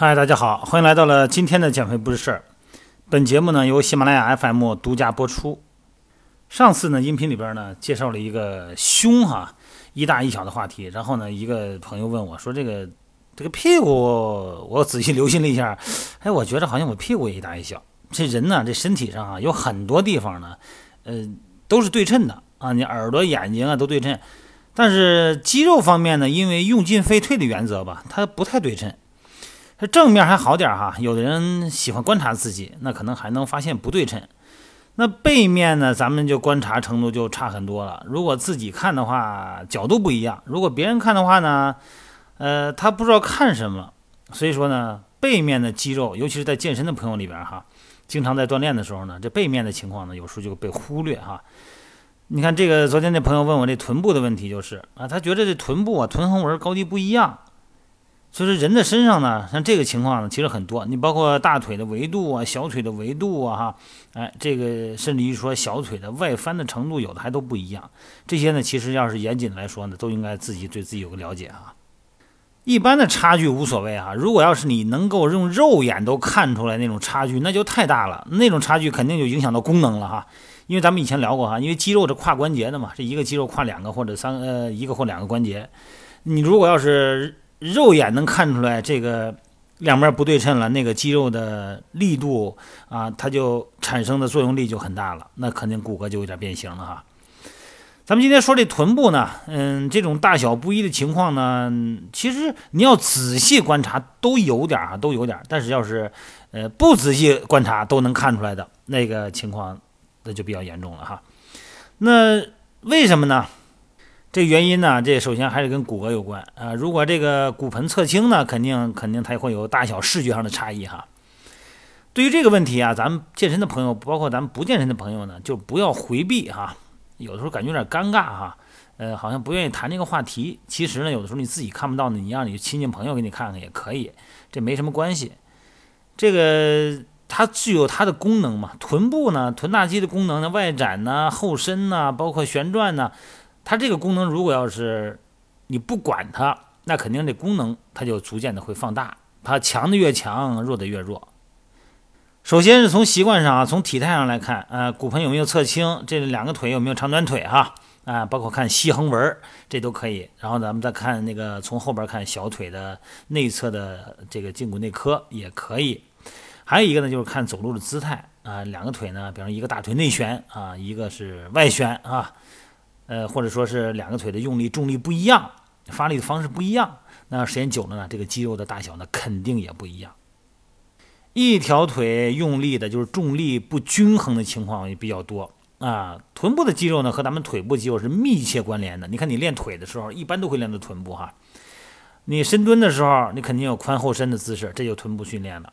嗨，大家好，欢迎来到了今天的减肥不是事儿。本节目呢由喜马拉雅 FM 独家播出。上次呢音频里边呢介绍了一个胸哈一大一小的话题，然后呢一个朋友问我说这个这个屁股，我仔细留心了一下，哎，我觉得好像我屁股也一大一小。这人呢这身体上啊有很多地方呢，呃都是对称的啊，你耳朵、眼睛啊都对称，但是肌肉方面呢，因为用进废退的原则吧，它不太对称。这正面还好点哈，有的人喜欢观察自己，那可能还能发现不对称。那背面呢，咱们就观察程度就差很多了。如果自己看的话，角度不一样；如果别人看的话呢，呃，他不知道看什么。所以说呢，背面的肌肉，尤其是在健身的朋友里边哈，经常在锻炼的时候呢，这背面的情况呢，有时候就被忽略哈。你看这个，昨天那朋友问我这臀部的问题，就是啊，他觉得这臀部啊，臀横纹高低不一样。所以说，人的身上呢，像这个情况呢，其实很多。你包括大腿的维度啊，小腿的维度啊，哈，哎，这个甚至于说小腿的外翻的程度，有的还都不一样。这些呢，其实要是严谨来说呢，都应该自己对自己有个了解啊。一般的差距无所谓啊，如果要是你能够用肉眼都看出来那种差距，那就太大了。那种差距肯定就影响到功能了哈。因为咱们以前聊过哈，因为肌肉是跨关节的嘛，这一个肌肉跨两个或者三呃一个或两个关节。你如果要是肉眼能看出来这个两边不对称了，那个肌肉的力度啊，它就产生的作用力就很大了，那肯定骨骼就有点变形了哈。咱们今天说这臀部呢，嗯，这种大小不一的情况呢，其实你要仔细观察都有点啊，都有点，但是要是呃不仔细观察都能看出来的那个情况，那就比较严重了哈。那为什么呢？这原因呢，这首先还是跟骨骼有关啊。如果这个骨盆侧倾呢，肯定肯定它会有大小视觉上的差异哈。对于这个问题啊，咱们健身的朋友，包括咱们不健身的朋友呢，就不要回避哈。有的时候感觉有点尴尬哈，呃，好像不愿意谈这个话题。其实呢，有的时候你自己看不到呢，你让你亲戚朋友给你看看也可以，这没什么关系。这个它具有它的功能嘛，臀部呢，臀大肌的功能呢，外展呢，后伸呢，包括旋转呢。它这个功能，如果要是你不管它，那肯定这功能它就逐渐的会放大。它强的越强，弱的越弱。首先是从习惯上啊，从体态上来看，呃，骨盆有没有侧倾，这两个腿有没有长短腿哈，啊，包括看膝横纹，这都可以。然后咱们再看那个从后边看小腿的内侧的这个胫骨内科也可以。还有一个呢，就是看走路的姿态啊，两个腿呢，比方一个大腿内旋啊，一个是外旋啊。呃，或者说是两个腿的用力重力不一样，发力的方式不一样，那时间久了呢，这个肌肉的大小呢肯定也不一样。一条腿用力的就是重力不均衡的情况也比较多啊。臀部的肌肉呢和咱们腿部肌肉是密切关联的。你看你练腿的时候，一般都会练到臀部哈。你深蹲的时候，你肯定有髋后伸的姿势，这就臀部训练了。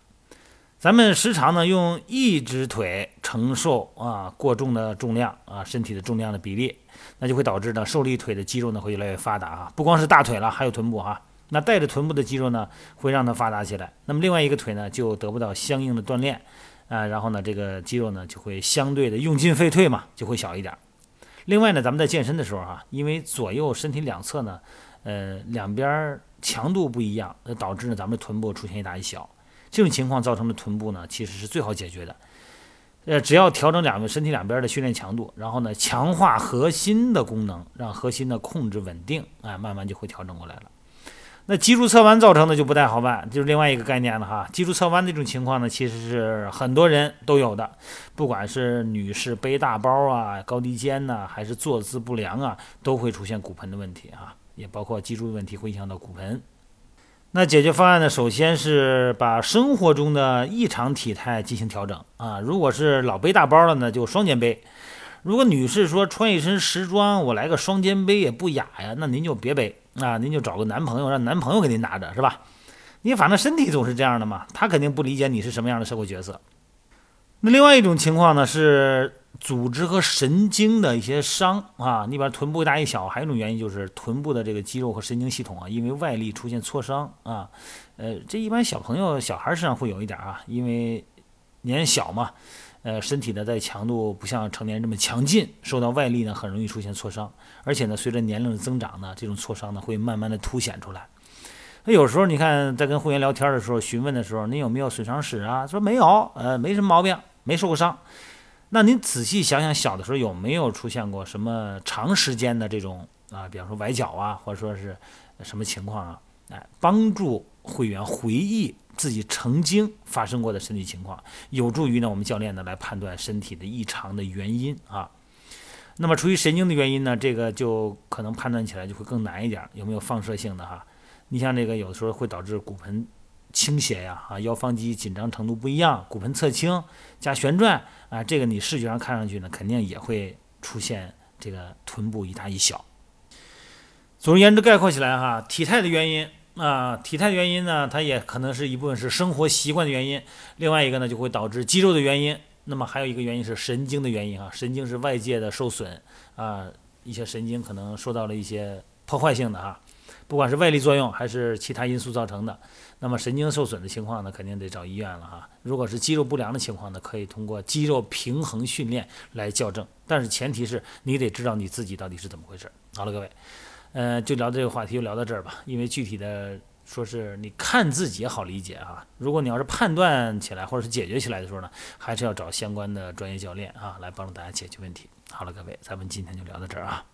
咱们时常呢用一只腿承受啊过重的重量啊身体的重量的比例，那就会导致呢受力腿的肌肉呢会越来越发达啊，不光是大腿了，还有臀部哈。那带着臀部的肌肉呢会让它发达起来，那么另外一个腿呢就得不到相应的锻炼啊，然后呢这个肌肉呢就会相对的用进废退嘛，就会小一点。另外呢咱们在健身的时候哈，因为左右身体两侧呢呃两边强度不一样，那导致呢咱们臀部出现一大一小。这种情况造成的臀部呢，其实是最好解决的。呃，只要调整两个身体两边的训练强度，然后呢，强化核心的功能，让核心的控制稳定，哎，慢慢就会调整过来了。那脊柱侧弯造成的就不太好办，就是另外一个概念了哈。脊柱侧弯这种情况呢，其实是很多人都有的，不管是女士背大包啊、高低肩呐，还是坐姿不良啊，都会出现骨盆的问题啊，也包括脊柱的问题会影响到骨盆。那解决方案呢？首先是把生活中的异常体态进行调整啊。如果是老背大包了呢，就双肩背。如果女士说穿一身时装，我来个双肩背也不雅呀，那您就别背啊，您就找个男朋友，让男朋友给您拿着，是吧？你反正身体总是这样的嘛，他肯定不理解你是什么样的社会角色。那另外一种情况呢是。组织和神经的一些伤啊，你把臀部大一小，还有一种原因就是臀部的这个肌肉和神经系统啊，因为外力出现挫伤啊，呃，这一般小朋友、小孩身上会有一点啊，因为年小嘛，呃，身体呢在强度不像成年人这么强劲，受到外力呢很容易出现挫伤，而且呢，随着年龄的增长呢，这种挫伤呢会慢慢的凸显出来。那有时候你看在跟会员聊天的时候，询问的时候，您有没有损伤史啊？说没有，呃，没什么毛病，没受过伤。那您仔细想想，小的时候有没有出现过什么长时间的这种啊，比方说崴脚啊，或者说是什么情况啊？哎，帮助会员回忆自己曾经发生过的身体情况，有助于呢我们教练呢来判断身体的异常的原因啊。那么出于神经的原因呢，这个就可能判断起来就会更难一点，有没有放射性的哈？你像这个有的时候会导致骨盆。倾斜呀，啊，腰方肌紧张程度不一样，骨盆侧倾加旋转啊，这个你视觉上看上去呢，肯定也会出现这个臀部一大一小。总而言之，概括起来哈，体态的原因啊，体态的原因呢，它也可能是一部分是生活习惯的原因，另外一个呢就会导致肌肉的原因，那么还有一个原因是神经的原因啊，神经是外界的受损啊，一些神经可能受到了一些破坏性的哈。不管是外力作用还是其他因素造成的，那么神经受损的情况呢，肯定得找医院了哈。如果是肌肉不良的情况呢，可以通过肌肉平衡训练来校正，但是前提是你得知道你自己到底是怎么回事。好了，各位，呃，就聊这个话题就聊到这儿吧。因为具体的说是你看自己好理解啊，如果你要是判断起来或者是解决起来的时候呢，还是要找相关的专业教练啊来帮助大家解决问题。好了，各位，咱们今天就聊到这儿啊。